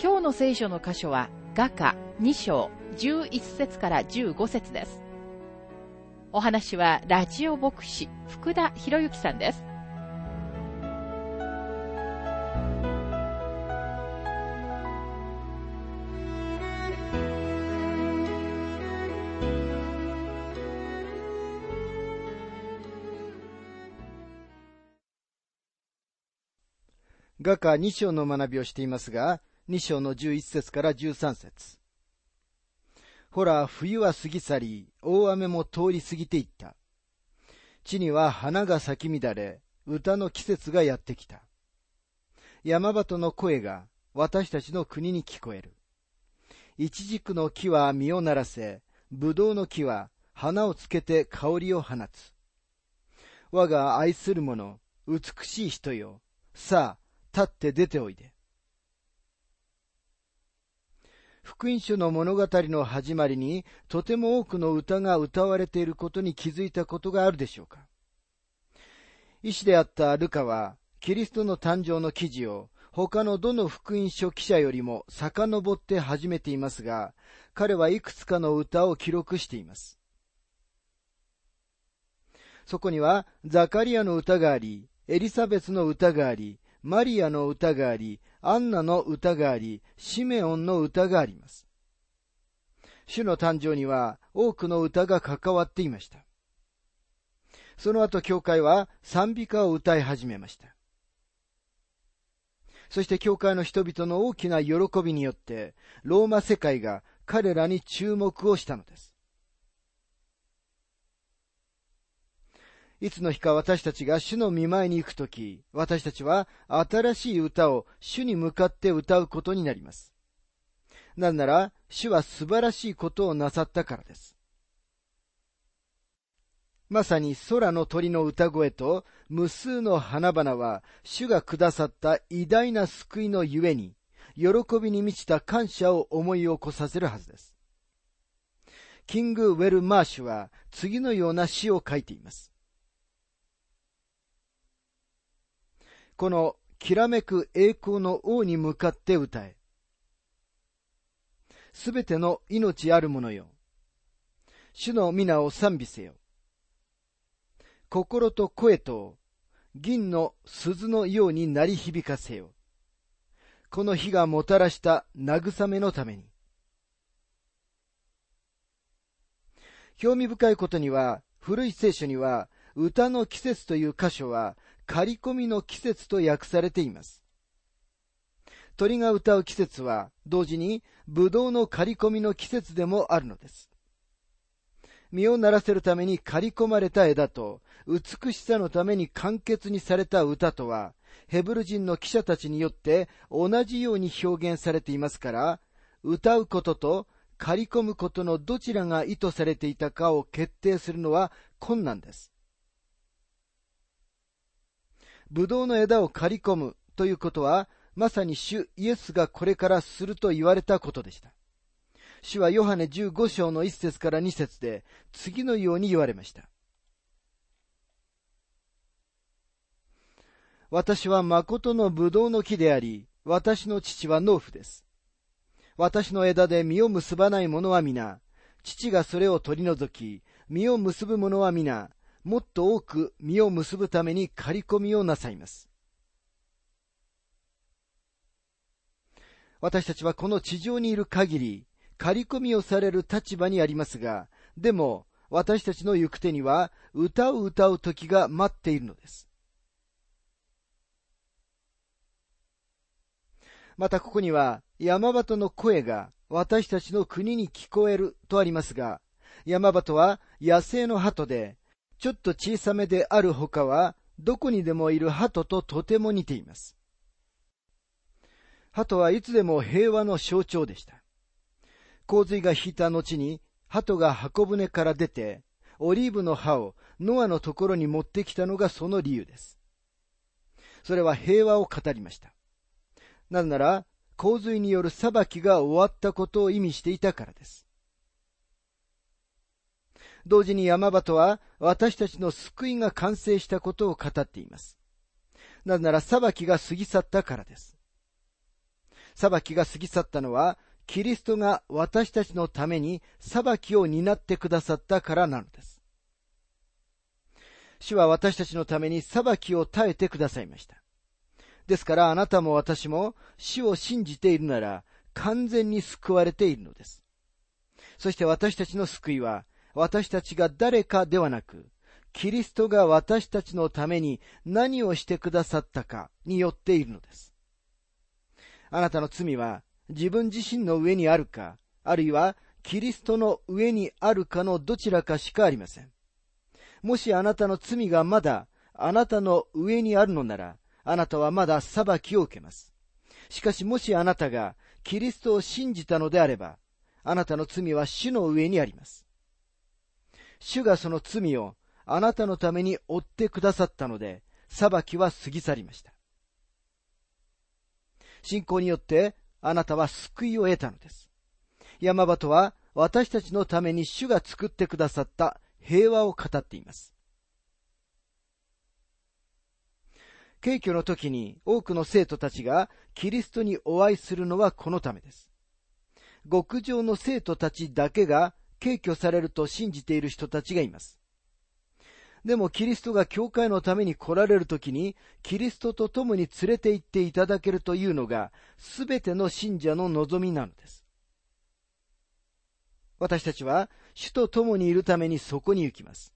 今日の聖書の箇所は画家2章11節から15節です。お話はラジオ牧師福田博之さんです。画家2章の学びをしていますが、2章の11節から13節ほら、冬は過ぎ去り、大雨も通り過ぎていった。地には花が咲き乱れ、歌の季節がやってきた。山鳩の声が私たちの国に聞こえる。イチジクの木は実をならせ、ブドウの木は花をつけて香りを放つ。我が愛する者、美しい人よ。さあ、立って出ておいで。福音書の物語の始まりにとても多くの歌が歌われていることに気づいたことがあるでしょうか医師であったルカはキリストの誕生の記事を他のどの福音書記者よりも遡って始めていますが、彼はいくつかの歌を記録しています。そこにはザカリアの歌があり、エリザベスの歌があり、マリアの歌があり、アンナの歌があり、シメオンの歌があります。主の誕生には多くの歌が関わっていました。その後教会は賛美歌を歌い始めました。そして教会の人々の大きな喜びによって、ローマ世界が彼らに注目をしたのです。いつの日か私たちが主の見舞いに行くとき、私たちは新しい歌を主に向かって歌うことになります。なぜなら、主は素晴らしいことをなさったからです。まさに空の鳥の歌声と無数の花々は主がくださった偉大な救いのゆえに、喜びに満ちた感謝を思い起こさせるはずです。キング・ウェル・マーシュは次のような詩を書いています。このきらめく栄光の王に向かって歌え。すべての命あるものよ。主の皆を賛美せよ。心と声と銀の鈴のように鳴り響かせよ。この日がもたらした慰めのために。興味深いことには、古い聖書には、歌の季節という箇所は、刈り込みの季節と訳されています。鳥が歌う季節は、同時に、ブドウの刈り込みの季節でもあるのです。実をならせるために刈り込まれた枝と、美しさのために簡潔にされた歌とは、ヘブル人の記者たちによって同じように表現されていますから、歌うことと刈り込むことのどちらが意図されていたかを決定するのは困難です。ブドウの枝を刈り込むということは、まさに主イエスがこれからすると言われたことでした。主はヨハネ15章の1節から2節で次のように言われました。私は誠のブドウの木であり、私の父は農夫です。私の枝で実を結ばない者は皆、父がそれを取り除き、実を結ぶ者は皆、もっと多く実を結ぶために刈り込みをなさいます。私たちはこの地上にいる限り、刈り込みをされる立場にありますが、でも、私たちの行く手には、歌を歌う時が待っているのです。またここには、山鳩の声が私たちの国に聞こえるとありますが、山鳩は野生の鳩で、ちょっと小さめであるほかは、どこにでもいる鳩ととても似ています。鳩はいつでも平和の象徴でした。洪水が引いた後に、鳩が箱舟から出て、オリーブの葉をノアのところに持ってきたのがその理由です。それは平和を語りました。なぜなら、洪水による裁きが終わったことを意味していたからです。同時に山鳩は私たちの救いが完成したことを語っています。なぜなら裁きが過ぎ去ったからです。裁きが過ぎ去ったのは、キリストが私たちのために裁きを担ってくださったからなのです。主は私たちのために裁きを耐えてくださいました。ですからあなたも私も死を信じているなら完全に救われているのです。そして私たちの救いは私たちが誰かではなく、キリストが私たちのために何をしてくださったかによっているのです。あなたの罪は自分自身の上にあるか、あるいはキリストの上にあるかのどちらかしかありません。もしあなたの罪がまだあなたの上にあるのなら、あなたはまだ裁きを受けます。しかしもしあなたがキリストを信じたのであれば、あなたの罪は主の上にあります。主がその罪をあなたのために負ってくださったので、裁きは過ぎ去りました。信仰によってあなたは救いを得たのです。山鳩は私たちのために主が作ってくださった平和を語っています。敬挙の時に多くの生徒たちがキリストにお会いするのはこのためです。極上の生徒たちだけが敬挙されると信じている人たちがいます。でもキリストが教会のために来られるときに、キリストと共に連れて行っていただけるというのが、すべての信者の望みなのです。私たちは、主と共にいるためにそこに行きます。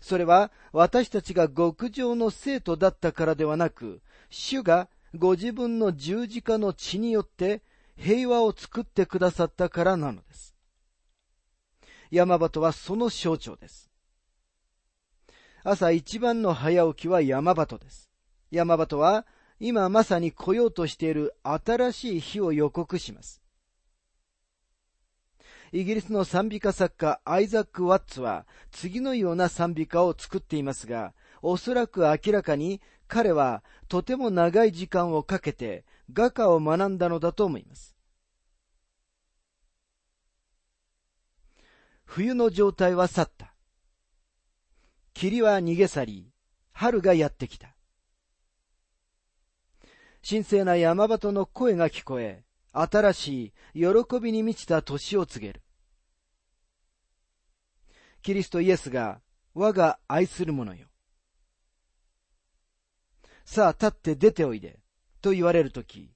それは、私たちが極上の生徒だったからではなく、主がご自分の十字架の血によって平和を作ってくださったからなのです。山鳩はその象徴です。朝一番の早起きは山鳩です。山鳩は今まさに来ようとしている新しい日を予告します。イギリスの賛美歌作家アイザック・ワッツは次のような賛美歌を作っていますが、おそらく明らかに彼はとても長い時間をかけて画家を学んだのだと思います。冬の状態は去った。霧は逃げ去り、春がやってきた。神聖な山鳩の声が聞こえ、新しい喜びに満ちた年を告げる。キリストイエスが我が愛する者よ。さあ立って出ておいで、と言われるとき、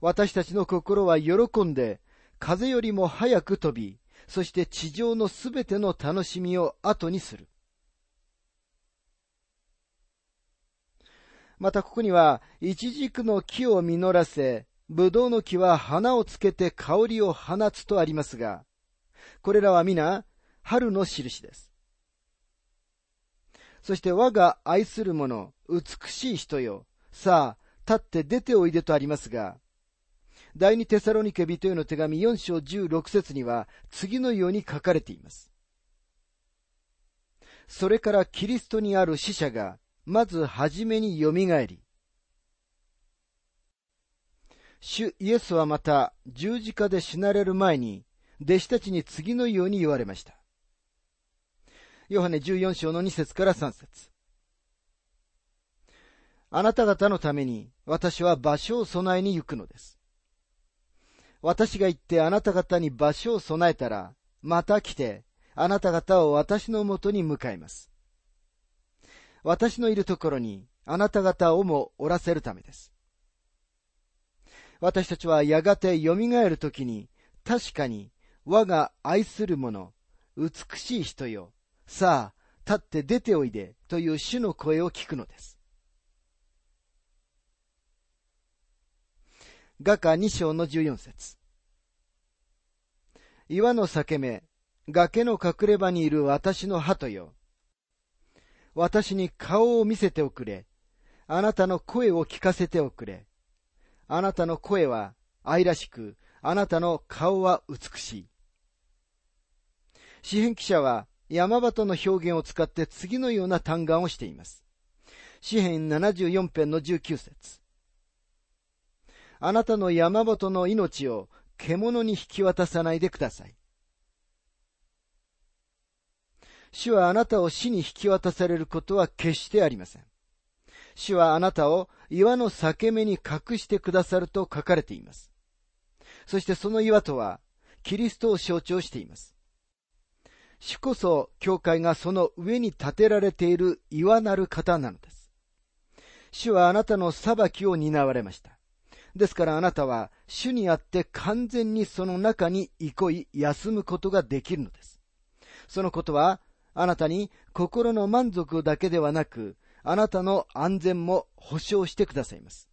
私たちの心は喜んで、風よりも早く飛び、そして地上のすべての楽しみを後にする。またここには、イチジクの木を実らせ、ブドウの木は花をつけて香りを放つとありますが、これらは皆、春の印です。そして我が愛する者、美しい人よ。さあ、立って出ておいでとありますが、第二テサロニケ人への手紙4章16節には次のように書かれています。それからキリストにある死者がまずはじめによみがえり、主イエスはまた十字架で死なれる前に、弟子たちに次のように言われました。ヨハネ14章の2節から3節あなた方のために私は場所を備えに行くのです。私が行ってあなた方に場所を備えたら、また来て、あなた方を私のもとに迎えます。私のいるところにあなた方をもおらせるためです。私たちはやがて蘇るときに、確かに我が愛する者、美しい人よ、さあ、立って出ておいでという主の声を聞くのです。画家2章の14節岩の裂け目、崖の隠れ場にいる私の鳩よ。私に顔を見せておくれ。あなたの声を聞かせておくれ。あなたの声は愛らしく、あなたの顔は美しい。詩編記者は山端の表現を使って次のような嘆願をしています。詩編74編の19節あなたの山本の命を獣に引き渡さないでください。主はあなたを死に引き渡されることは決してありません。主はあなたを岩の裂け目に隠してくださると書かれています。そしてその岩とは、キリストを象徴しています。主こそ、教会がその上に建てられている岩なる方なのです。主はあなたの裁きを担われました。ですからあなたは主にあって完全にその中に憩い休むことができるのです。そのことはあなたに心の満足だけではなく、あなたの安全も保証してくださいます。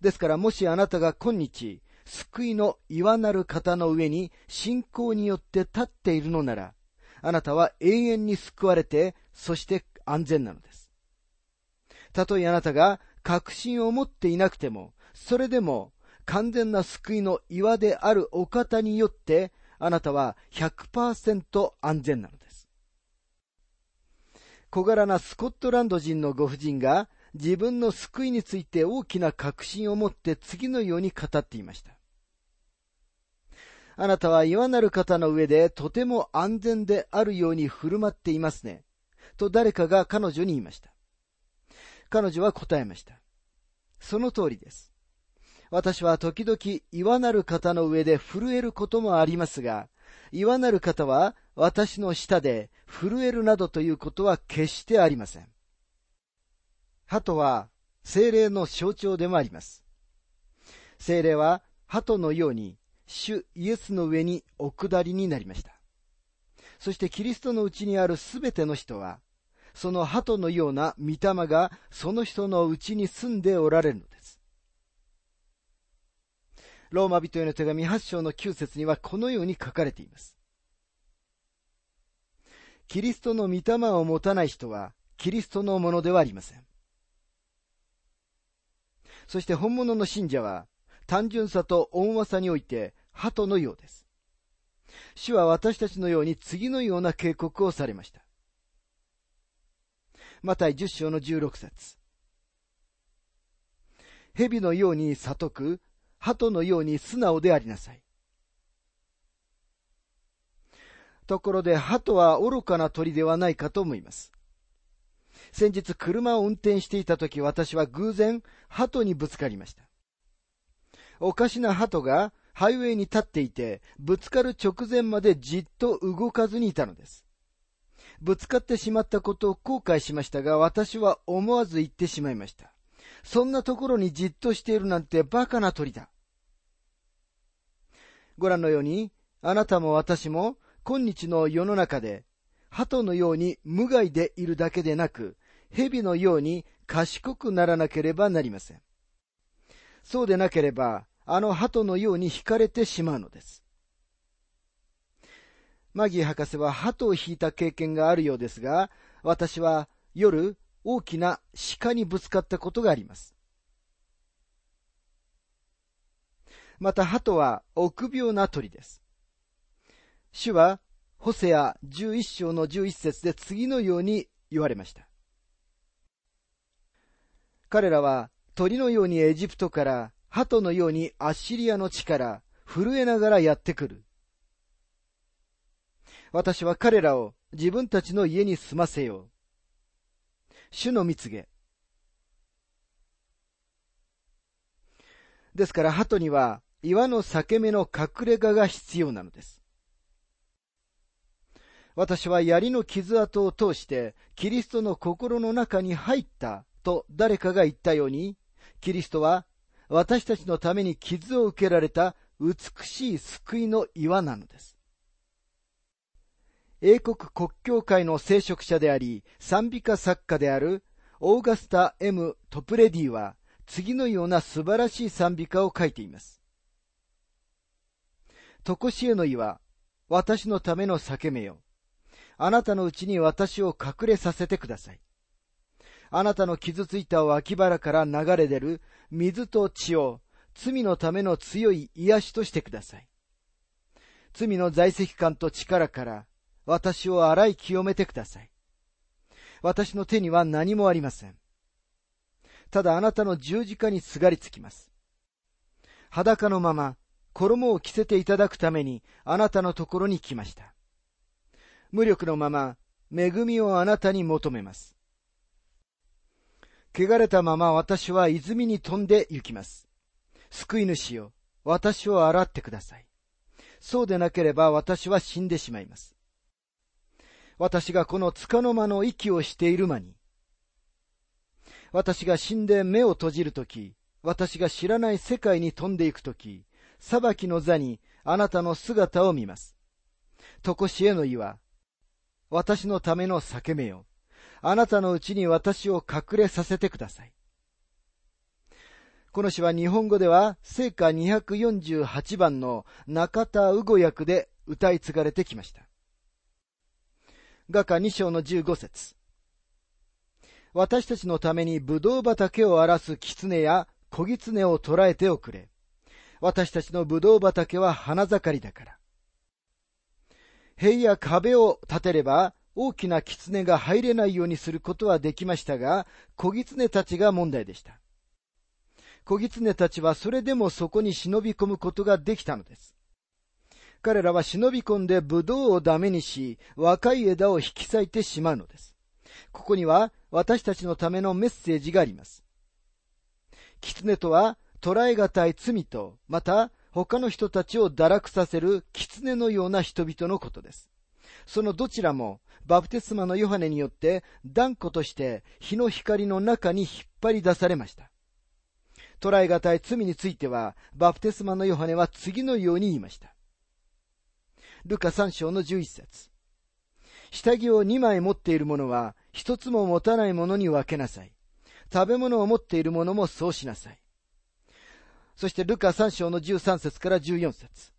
ですからもしあなたが今日、救いの岩なる方の上に信仰によって立っているのなら、あなたは永遠に救われて、そして安全なのです。たとえあなたが確信を持っていなくても、それでも完全な救いの岩であるお方によって、あなたは100%安全なのです。小柄なスコットランド人のご婦人が自分の救いについて大きな確信を持って次のように語っていました。あなたは岩なる方の上でとても安全であるように振る舞っていますね。と誰かが彼女に言いました。彼女は答えました。その通りです。私は時々岩なる方の上で震えることもありますが、岩なる方は私の下で震えるなどということは決してありません。鳩は精霊の象徴でもあります。精霊は鳩のように主イエスの上にお下りになりました。そしてキリストのうちにあるすべての人は、その鳩のような御霊がその人のうちに住んでおられるのです。ローマ人への手紙8章の9節にはこのように書かれています。キリストの御霊を持たない人は、キリストのものではありません。そして本物の信者は、単純さと温和さにおいて、鳩のようです。主は私たちのように次のような警告をされました。マタイ10章の16節蛇のように悟く、鳩のように素直でありなさい。ところで鳩は愚かな鳥ではないかと思います。先日車を運転していた時私は偶然鳩にぶつかりました。おかしな鳩がハイウェイに立っていて、ぶつかる直前までじっと動かずにいたのです。ぶつかってしまったことを後悔しましたが、私は思わず言ってしまいました。そんなところにじっとしているなんてバカな鳥だ。ご覧のように、あなたも私も今日の世の中で、鳩のように無害でいるだけでなく、蛇のように賢くならなければなりません。そうでなければ、あの鳩のように惹かれてしまうのです。マギー博士は鳩を引いた経験があるようですが、私は夜大きな鹿にぶつかったことがあります。また鳩は臆病な鳥です。主は、ホセア11章の11節で次のように言われました。彼らは鳥のようにエジプトから、鳩のようにアッシリアの地から震えながらやってくる。私は彼らを自分たちの家に住ませよう。主の蜜げ。ですから鳩には岩の裂け目の隠れ家が必要なのです。私は槍の傷跡を通してキリストの心の中に入ったと誰かが言ったように、キリストは私たちのために傷を受けられた美しい救いの岩なのです。英国国教会の聖職者であり、賛美歌作家であるオーガスタ・ M・ トプレディは次のような素晴らしい賛美歌を書いています。とこしえの岩、私のための裂け目よ。あなたのうちに私を隠れさせてください。あなたの傷ついた脇腹から流れ出る水と血を罪のための強い癒しとしてください。罪の在籍感と力から私を洗い清めてください。私の手には何もありません。ただあなたの十字架にすがりつきます。裸のまま衣を着せていただくためにあなたのところに来ました。無力のまま恵みをあなたに求めます。汚れたまま私は泉に飛んで行きます。救い主よ、私を洗ってください。そうでなければ私は死んでしまいます。私がこの束の間の息をしている間に、私が死んで目を閉じるとき、私が知らない世界に飛んでいくとき、裁きの座にあなたの姿を見ます。とこしえの岩、私のための裂け目よ。あなたのうちに私を隠れさせてください。この詩は日本語では、聖歌248番の中田うご役で歌い継がれてきました。画家2章の15節私たちのために葡萄畑を荒らす狐や小狐を捕らえておくれ。私たちの葡萄畑は花盛りだから。塀や壁を建てれば大きな狐が入れないようにすることはできましたが、小狐たちが問題でした。小狐たちはそれでもそこに忍び込むことができたのです。彼らは忍び込んでブドウをダメにし、若い枝を引き裂いてしまうのです。ここには私たちのためのメッセージがあります。狐とは捉え難い罪と、また他の人たちを堕落させる狐のような人々のことです。そのどちらもバプテスマのヨハネによって断固として日の光の中に引っ張り出されました。捉え難い罪については、バプテスマのヨハネは次のように言いました。ルカ3章の11節下着を2枚持っている者は、一つも持たない者に分けなさい。食べ物を持っている者もそうしなさい。そしてルカ3章の13節から14節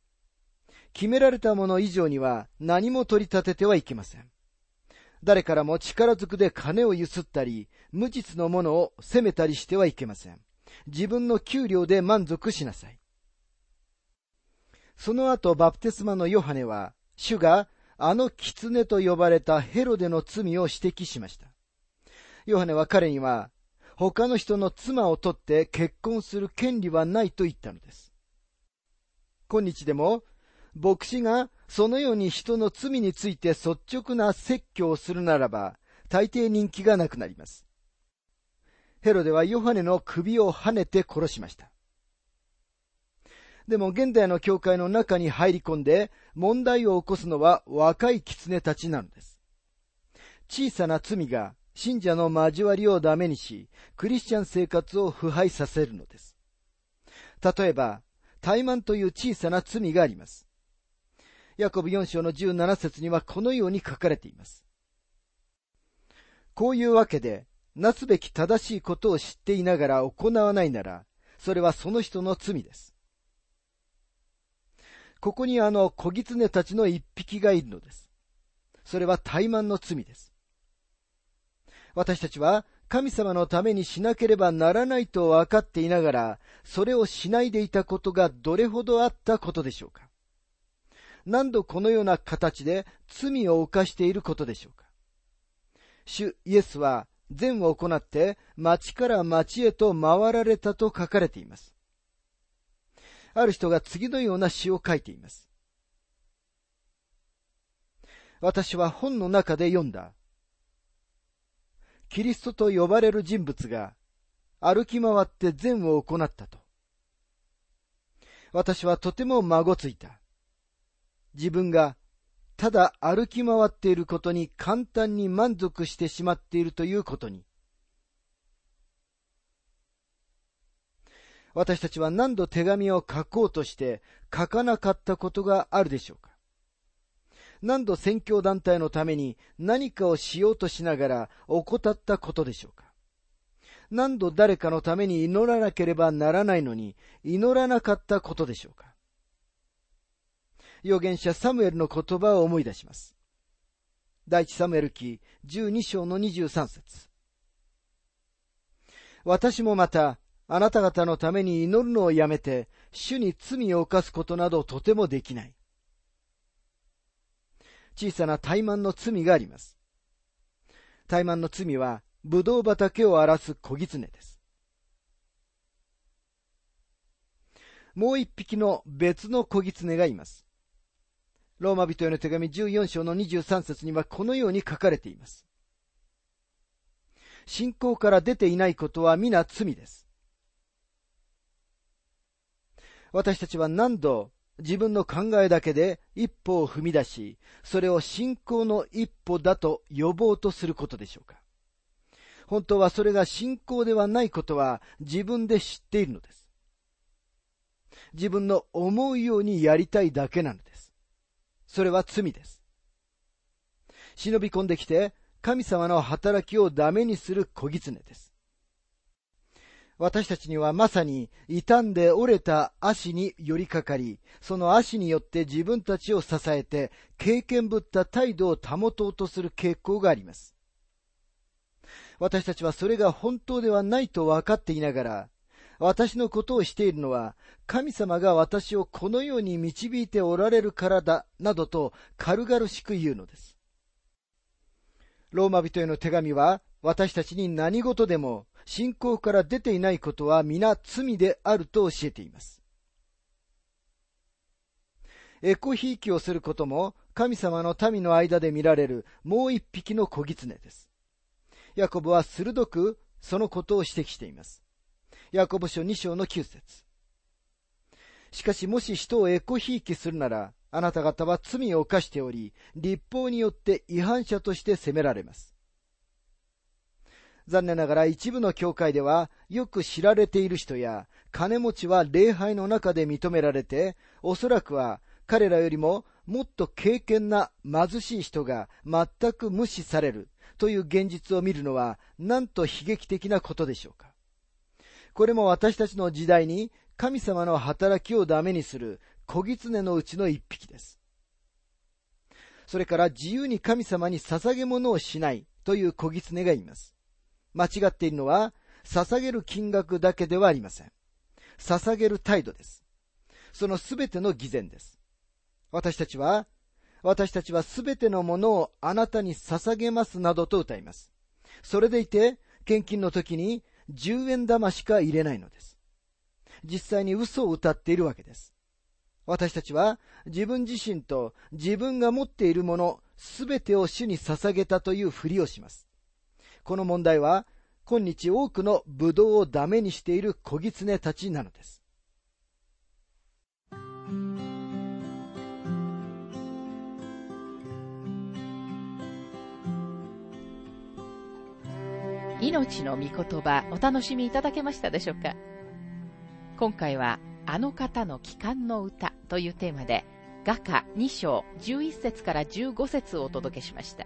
決められたもの以上には何も取り立ててはいけません。誰からも力ずくで金をゆすったり、無実のものを責めたりしてはいけません。自分の給料で満足しなさい。その後、バプテスマのヨハネは、主があの狐と呼ばれたヘロデの罪を指摘しました。ヨハネは彼には、他の人の妻を取って結婚する権利はないと言ったのです。今日でも、牧師がそのように人の罪について率直な説教をするならば、大抵人気がなくなります。ヘロデはヨハネの首を跳ねて殺しました。でも現代の教会の中に入り込んで問題を起こすのは若い狐たちなのです。小さな罪が信者の交わりをダメにし、クリスチャン生活を腐敗させるのです。例えば、怠慢という小さな罪があります。ヤコブ4章の17節にはこのように書かれています。こういうわけで、なすべき正しいことを知っていながら行わないなら、それはその人の罪です。ここにあの小狐たちの一匹がいるのです。それは怠慢の罪です。私たちは神様のためにしなければならないと分かっていながら、それをしないでいたことがどれほどあったことでしょうか何度このような形で罪を犯していることでしょうか主イエスは善を行って町から町へと回られたと書かれています。ある人が次のような詩を書いています。私は本の中で読んだ。キリストと呼ばれる人物が歩き回って善を行ったと。私はとても孫ついた。自分がただ歩き回っていることに簡単に満足してしまっているということに。私たちは何度手紙を書こうとして書かなかったことがあるでしょうか。何度宣教団体のために何かをしようとしながら怠ったことでしょうか。何度誰かのために祈らなければならないのに祈らなかったことでしょうか。預言者サムエルの言葉を思い出します。第一サムエル記12章の23節。私もまた、あなた方のために祈るのをやめて、主に罪を犯すことなどとてもできない。小さな怠慢の罪があります。怠慢の罪は、ブドウ畑を荒らす小狐です。もう一匹の別の小狐がいます。ローマ人への手紙14章の23節にはこのように書かれています。信仰から出ていないことは皆罪です。私たちは何度自分の考えだけで一歩を踏み出し、それを信仰の一歩だと呼ぼうとすることでしょうか。本当はそれが信仰ではないことは自分で知っているのです。自分の思うようにやりたいだけなのです。それは罪です。忍び込んできて神様の働きをダメにする小狐です。私たちにはまさに傷んで折れた足に寄りかかり、その足によって自分たちを支えて経験ぶった態度を保とうとする傾向があります。私たちはそれが本当ではないと分かっていながら、私のことをしているのは、神様が私をこのように導いておられるからだ、などと軽々しく言うのです。ローマ人への手紙は、私たちに何事でも信仰から出ていないことは皆罪であると教えています。エコひいきをすることも神様の民の間で見られるもう一匹の小狐です。ヤコブは鋭くそのことを指摘しています。ヤコブ書2章の9節しかしもし人をエコひいきするなら、あなた方は罪を犯しており、立法によって違反者として責められます。残念ながら一部の教会ではよく知られている人や金持ちは礼拝の中で認められて、おそらくは彼らよりももっと敬虔な貧しい人が全く無視されるという現実を見るのはなんと悲劇的なことでしょうか。これも私たちの時代に神様の働きをダメにする小狐のうちの一匹です。それから自由に神様に捧げ物をしないという小狐がいます。間違っているのは、捧げる金額だけではありません。捧げる態度です。そのすべての偽善です。私たちは、私たちはすべてのものをあなたに捧げますなどと歌います。それでいて、献金の時に10円玉しか入れないのです。実際に嘘を歌っているわけです。私たちは自分自身と自分が持っているものすべてを主に捧げたというふりをします。この問題は、今日多くのブドウをダメにしている小狐たちなのです。命の御言葉お楽しみいただけましたでしょうか？今回はあの方の帰還の歌というテーマで画家2章11節から15節をお届けしました。